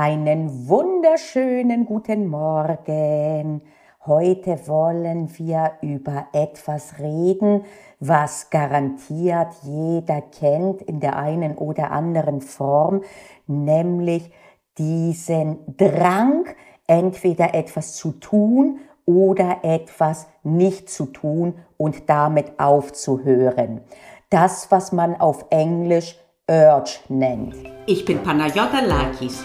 Einen wunderschönen guten Morgen. Heute wollen wir über etwas reden, was garantiert jeder kennt in der einen oder anderen Form, nämlich diesen Drang, entweder etwas zu tun oder etwas nicht zu tun und damit aufzuhören. Das, was man auf Englisch Urge nennt. Ich bin Panayota Lakis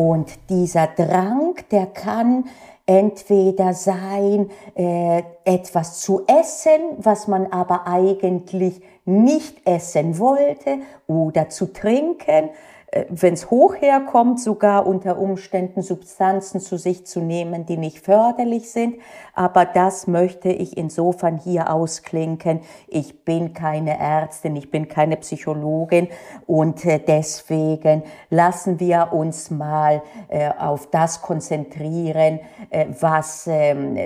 Und dieser Drang, der kann entweder sein, äh, etwas zu essen, was man aber eigentlich nicht essen wollte, oder zu trinken, wenn es hoch herkommt, sogar unter Umständen Substanzen zu sich zu nehmen, die nicht förderlich sind. Aber das möchte ich insofern hier ausklinken. Ich bin keine Ärztin, ich bin keine Psychologin und äh, deswegen lassen wir uns mal äh, auf das konzentrieren, was ähm,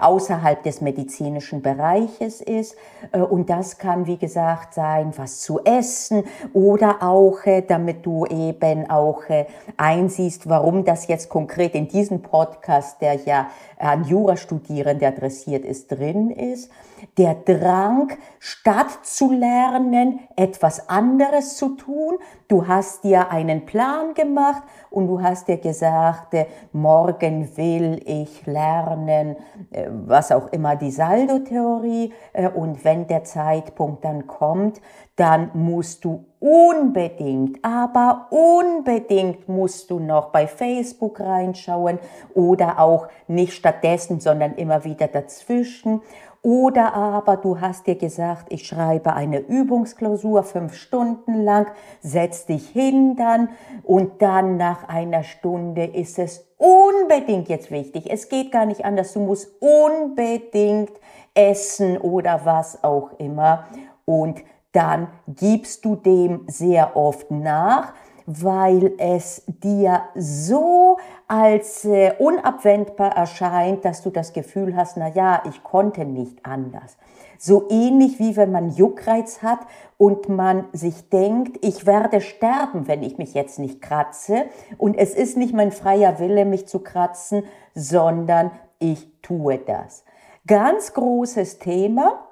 außerhalb des medizinischen Bereiches ist. Und das kann, wie gesagt, sein, was zu essen oder auch, damit du eben auch äh, einsiehst, warum das jetzt konkret in diesem Podcast, der ja an Jurastudierende adressiert ist, drin ist. Der Drang, statt zu lernen, etwas anderes zu tun. Du hast dir einen Plan gemacht und du hast dir gesagt, äh, morgen will ich lernen, äh, was auch immer die Saldo-Theorie. Und wenn der Zeitpunkt dann kommt, dann musst du unbedingt, aber unbedingt musst du noch bei Facebook reinschauen oder auch nicht stattdessen, sondern immer wieder dazwischen. Oder aber du hast dir gesagt, ich schreibe eine Übungsklausur fünf Stunden lang, setz dich hin dann und dann nach einer Stunde ist es unbedingt jetzt wichtig. Es geht gar nicht anders. Du musst unbedingt essen oder was auch immer. Und dann gibst du dem sehr oft nach, weil es dir so als äh, unabwendbar erscheint, dass du das Gefühl hast, na ja, ich konnte nicht anders. So ähnlich wie wenn man Juckreiz hat und man sich denkt, ich werde sterben, wenn ich mich jetzt nicht kratze. Und es ist nicht mein freier Wille, mich zu kratzen, sondern ich tue das. Ganz großes Thema.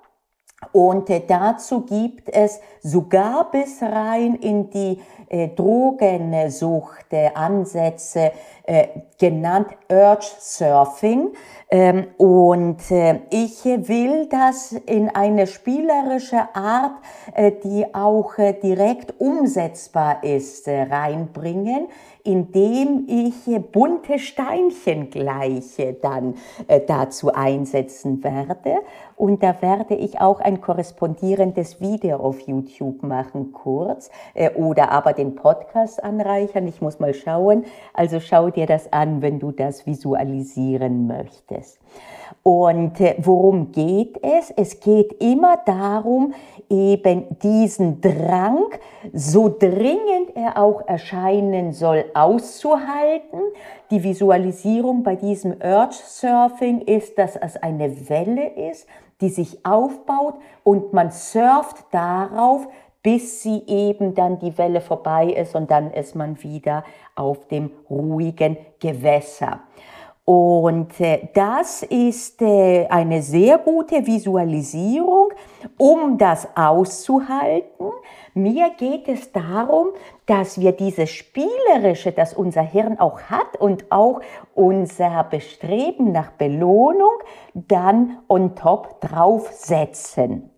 Und äh, dazu gibt es sogar bis rein in die äh, Drogensucht äh, Ansätze, äh, genannt Urge Surfing. Ähm, und äh, ich will das in eine spielerische Art, äh, die auch äh, direkt umsetzbar ist, reinbringen, indem ich bunte Steinchen gleiche dann dazu einsetzen werde. Und da werde ich auch ein korrespondierendes Video auf YouTube machen, kurz, oder aber den Podcast anreichern. Ich muss mal schauen. Also schau dir das an, wenn du das visualisieren möchtest. Und äh, worum geht es? Es geht immer darum, eben diesen Drang, so dringend er auch erscheinen soll, auszuhalten. Die Visualisierung bei diesem Urge Surfing ist, dass es eine Welle ist, die sich aufbaut und man surft darauf, bis sie eben dann die Welle vorbei ist und dann ist man wieder auf dem ruhigen Gewässer. Und äh, das ist äh, eine sehr gute Visualisierung, um das auszuhalten. Mir geht es darum, dass wir dieses Spielerische, das unser Hirn auch hat und auch unser Bestreben nach Belohnung dann on top draufsetzen.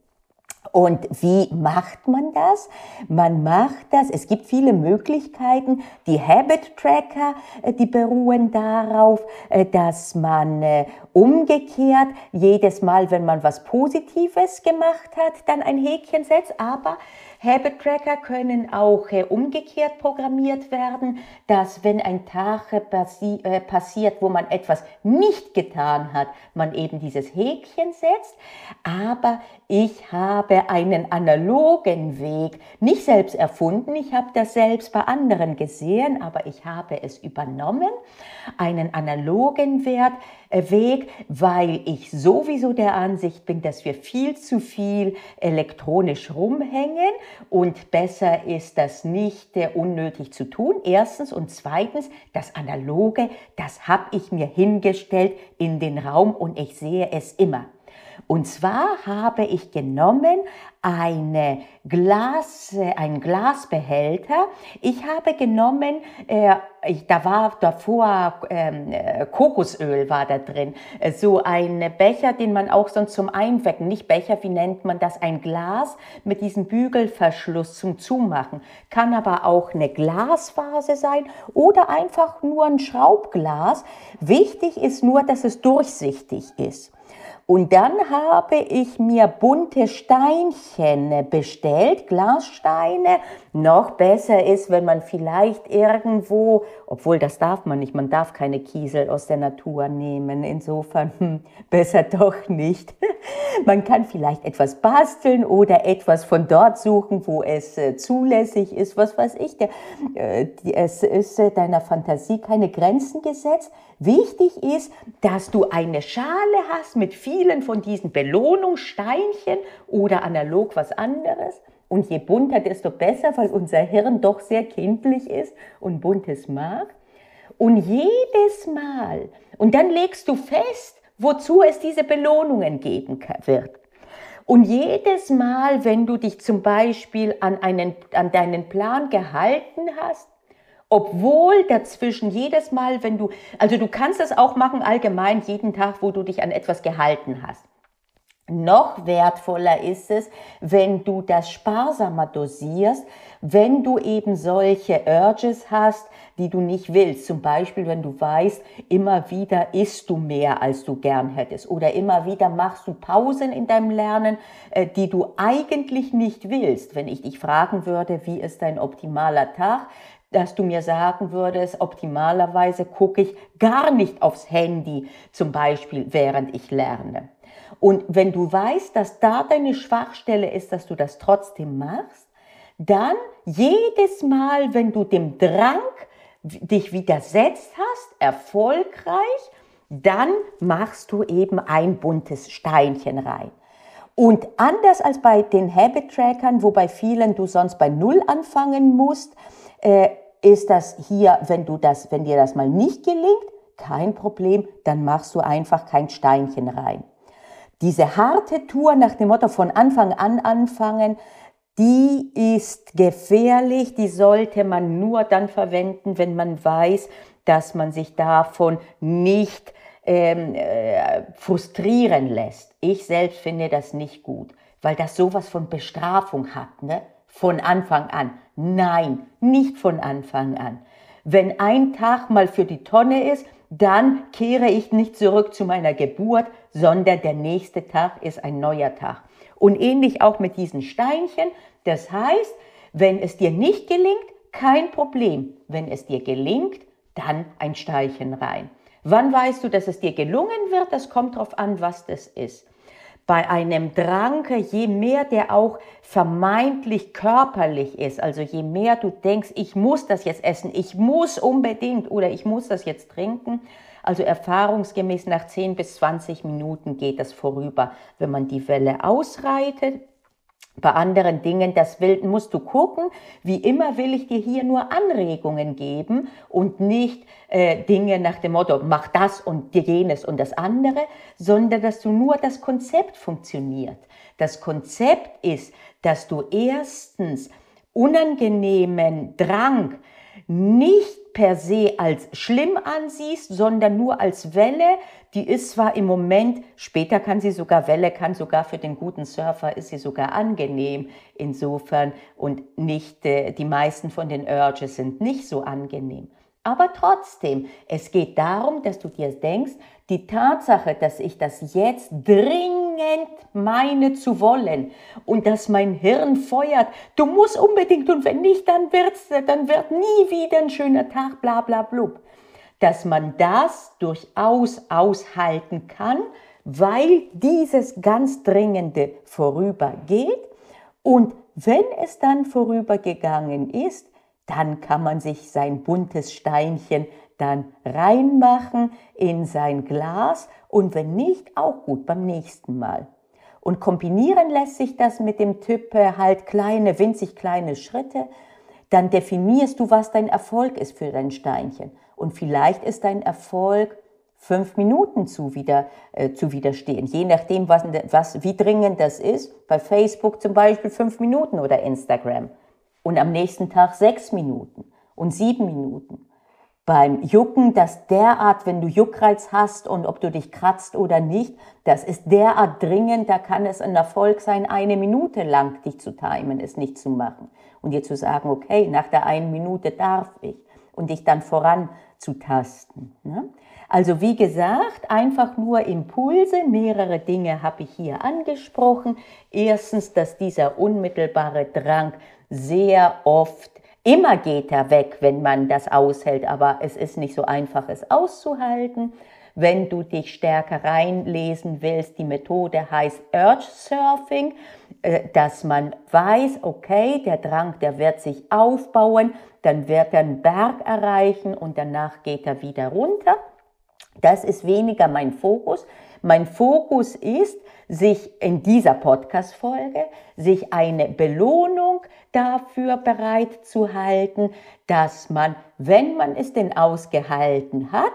Und wie macht man das? Man macht das, es gibt viele Möglichkeiten. Die Habit Tracker, äh, die beruhen darauf, äh, dass man äh, umgekehrt jedes Mal, wenn man was Positives gemacht hat, dann ein Häkchen setzt. Aber Habit Tracker können auch umgekehrt programmiert werden, dass wenn ein Tag passi passiert, wo man etwas nicht getan hat, man eben dieses Häkchen setzt. Aber ich habe einen analogen Weg nicht selbst erfunden, ich habe das selbst bei anderen gesehen, aber ich habe es übernommen, einen analogen Wert, äh, Weg, weil ich sowieso der Ansicht bin, dass wir viel zu viel elektronisch rumhängen und besser ist das nicht äh, unnötig zu tun. Erstens und zweitens, das Analoge, das habe ich mir hingestellt in den Raum und ich sehe es immer. Und zwar habe ich genommen eine Glas, äh, einen Glasbehälter. Ich habe genommen, äh, ich, da war davor ähm, äh, Kokosöl war da drin, äh, so ein Becher, den man auch sonst zum Einwecken, nicht Becher, wie nennt man das, ein Glas mit diesem Bügelverschluss zum Zumachen. Kann aber auch eine Glasvase sein oder einfach nur ein Schraubglas. Wichtig ist nur, dass es durchsichtig ist. Und dann habe ich mir bunte Steinchen bestellt, Glassteine. Noch besser ist, wenn man vielleicht irgendwo, obwohl das darf man nicht, man darf keine Kiesel aus der Natur nehmen. Insofern hm, besser doch nicht. Man kann vielleicht etwas basteln oder etwas von dort suchen, wo es äh, zulässig ist. Was weiß ich, der, äh, es ist äh, deiner Fantasie keine Grenzen gesetzt. Wichtig ist, dass du eine Schale hast mit vielen von diesen Belohnungssteinchen oder analog was anderes. Und je bunter, desto besser, weil unser Hirn doch sehr kindlich ist und buntes mag. Und jedes Mal, und dann legst du fest, wozu es diese Belohnungen geben wird. Und jedes Mal, wenn du dich zum Beispiel an, einen, an deinen Plan gehalten hast, obwohl dazwischen jedes Mal, wenn du, also du kannst es auch machen allgemein jeden Tag, wo du dich an etwas gehalten hast. Noch wertvoller ist es, wenn du das sparsamer dosierst, wenn du eben solche Urges hast, die du nicht willst. Zum Beispiel, wenn du weißt, immer wieder isst du mehr, als du gern hättest. Oder immer wieder machst du Pausen in deinem Lernen, äh, die du eigentlich nicht willst. Wenn ich dich fragen würde, wie ist dein optimaler Tag, dass du mir sagen würdest, optimalerweise gucke ich gar nicht aufs Handy, zum Beispiel während ich lerne. Und wenn du weißt, dass da deine Schwachstelle ist, dass du das trotzdem machst, dann jedes Mal, wenn du dem Drang dich widersetzt hast, erfolgreich, dann machst du eben ein buntes Steinchen rein. Und anders als bei den Habit-Trackern, wo bei vielen du sonst bei Null anfangen musst, äh, ist das hier, wenn du das, wenn dir das mal nicht gelingt, kein Problem, dann machst du einfach kein Steinchen rein. Diese harte Tour nach dem Motto von Anfang an anfangen, die ist gefährlich, die sollte man nur dann verwenden, wenn man weiß, dass man sich davon nicht ähm, äh, frustrieren lässt. Ich selbst finde das nicht gut, weil das sowas von Bestrafung hat, ne? Von Anfang an. Nein, nicht von Anfang an. Wenn ein Tag mal für die Tonne ist, dann kehre ich nicht zurück zu meiner Geburt, sondern der nächste Tag ist ein neuer Tag. Und ähnlich auch mit diesen Steinchen. Das heißt, wenn es dir nicht gelingt, kein Problem. Wenn es dir gelingt, dann ein Steinchen rein. Wann weißt du, dass es dir gelungen wird? Das kommt darauf an, was das ist bei einem Drang, je mehr der auch vermeintlich körperlich ist, also je mehr du denkst, ich muss das jetzt essen, ich muss unbedingt oder ich muss das jetzt trinken, also erfahrungsgemäß nach 10 bis 20 Minuten geht das vorüber, wenn man die Welle ausreitet bei anderen Dingen, das will, musst du gucken. Wie immer will ich dir hier nur Anregungen geben und nicht äh, Dinge nach dem Motto, mach das und jenes und das andere, sondern dass du nur das Konzept funktioniert. Das Konzept ist, dass du erstens unangenehmen Drang nicht per se als schlimm ansiehst, sondern nur als Welle. Die ist zwar im Moment, später kann sie sogar Welle, kann sogar für den guten Surfer ist sie sogar angenehm insofern und nicht, äh, die meisten von den Urges sind nicht so angenehm. Aber trotzdem, es geht darum, dass du dir denkst, die Tatsache, dass ich das jetzt dringend meine zu wollen und dass mein Hirn feuert, du musst unbedingt und wenn nicht, dann wird's, dann wird nie wieder ein schöner Tag, bla bla blub. Dass man das durchaus aushalten kann, weil dieses ganz Dringende vorübergeht und wenn es dann vorübergegangen ist, dann kann man sich sein buntes Steinchen dann reinmachen in sein Glas und wenn nicht, auch gut beim nächsten Mal. Und kombinieren lässt sich das mit dem äh, halt kleine, winzig kleine Schritte. Dann definierst du, was dein Erfolg ist für dein Steinchen. Und vielleicht ist dein Erfolg fünf Minuten zu, wieder, äh, zu widerstehen. Je nachdem, was, was, wie dringend das ist. Bei Facebook zum Beispiel fünf Minuten oder Instagram. Und am nächsten Tag sechs Minuten und sieben Minuten beim Jucken, dass derart, wenn du Juckreiz hast und ob du dich kratzt oder nicht, das ist derart dringend, da kann es ein Erfolg sein, eine Minute lang dich zu timen, es nicht zu machen. Und dir zu sagen, okay, nach der einen Minute darf ich und dich dann voran zu tasten. Ne? Also wie gesagt, einfach nur Impulse, mehrere Dinge habe ich hier angesprochen. Erstens, dass dieser unmittelbare Drang sehr oft Immer geht er weg, wenn man das aushält, aber es ist nicht so einfach, es auszuhalten. Wenn du dich stärker reinlesen willst, die Methode heißt Urge Surfing, dass man weiß, okay, der Drang, der wird sich aufbauen, dann wird er einen Berg erreichen und danach geht er wieder runter. Das ist weniger mein Fokus. Mein Fokus ist, sich in dieser Podcast-Folge, sich eine Belohnung dafür bereit zu halten, dass man, wenn man es denn ausgehalten hat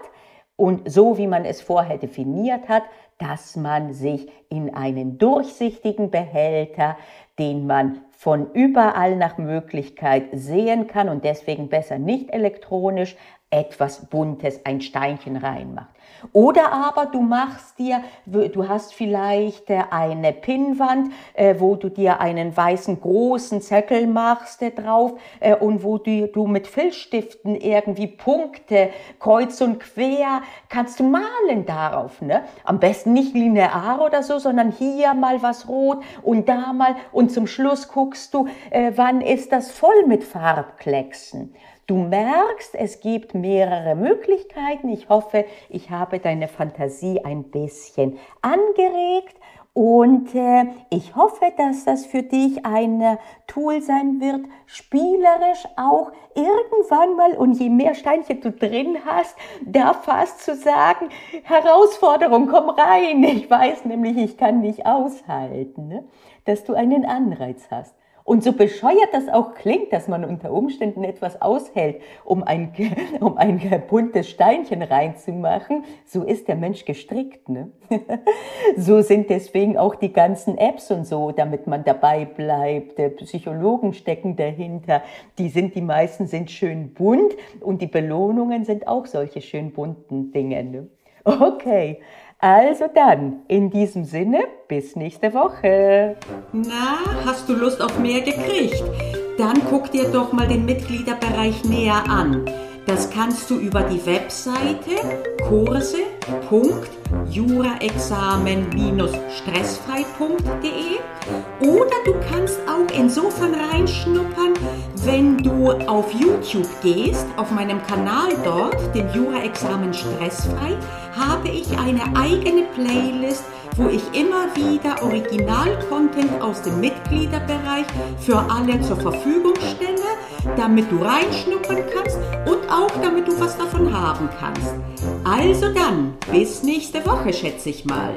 und so wie man es vorher definiert hat, dass man sich in einen durchsichtigen Behälter, den man von überall nach Möglichkeit sehen kann und deswegen besser nicht elektronisch, etwas Buntes, ein Steinchen reinmacht. Oder aber du machst dir, du hast vielleicht äh, eine Pinnwand, äh, wo du dir einen weißen großen Zettel machst äh, drauf und wo du, mit Filzstiften irgendwie Punkte kreuz und quer kannst du malen darauf. Ne? Am besten nicht linear oder so, sondern hier mal was rot und da mal und zum Schluss guckst du, wann ist das voll mit Farbklecksen. Du merkst, es gibt mehrere Möglichkeiten. Ich hoffe, ich habe deine Fantasie ein bisschen angeregt und äh, ich hoffe, dass das für dich ein Tool sein wird, spielerisch auch irgendwann mal, und je mehr Steinchen du drin hast, da fast zu sagen, Herausforderung, komm rein. Ich weiß nämlich, ich kann nicht aushalten, ne? dass du einen Anreiz hast. Und so bescheuert das auch klingt, dass man unter Umständen etwas aushält, um ein, um ein buntes Steinchen reinzumachen, so ist der Mensch gestrickt. Ne? so sind deswegen auch die ganzen Apps und so, damit man dabei bleibt. Psychologen stecken dahinter. Die sind, die meisten sind schön bunt und die Belohnungen sind auch solche schön bunten Dinge. Ne? Okay, also dann, in diesem Sinne, bis nächste Woche. Na, hast du Lust auf mehr gekriegt? Dann guck dir doch mal den Mitgliederbereich näher an. Das kannst du über die Webseite kurse.juraexamen-stressfrei.de oder du kannst auch insofern reinschnuppern, wenn du auf YouTube gehst, auf meinem Kanal dort, dem Jura-Examen Stressfrei, habe ich eine eigene Playlist, wo ich immer wieder Original-Content aus dem Mitgliederbereich für alle zur Verfügung stelle, damit du reinschnuppern kannst und auch damit du was davon haben kannst. Also dann, bis nächste Woche, schätze ich mal.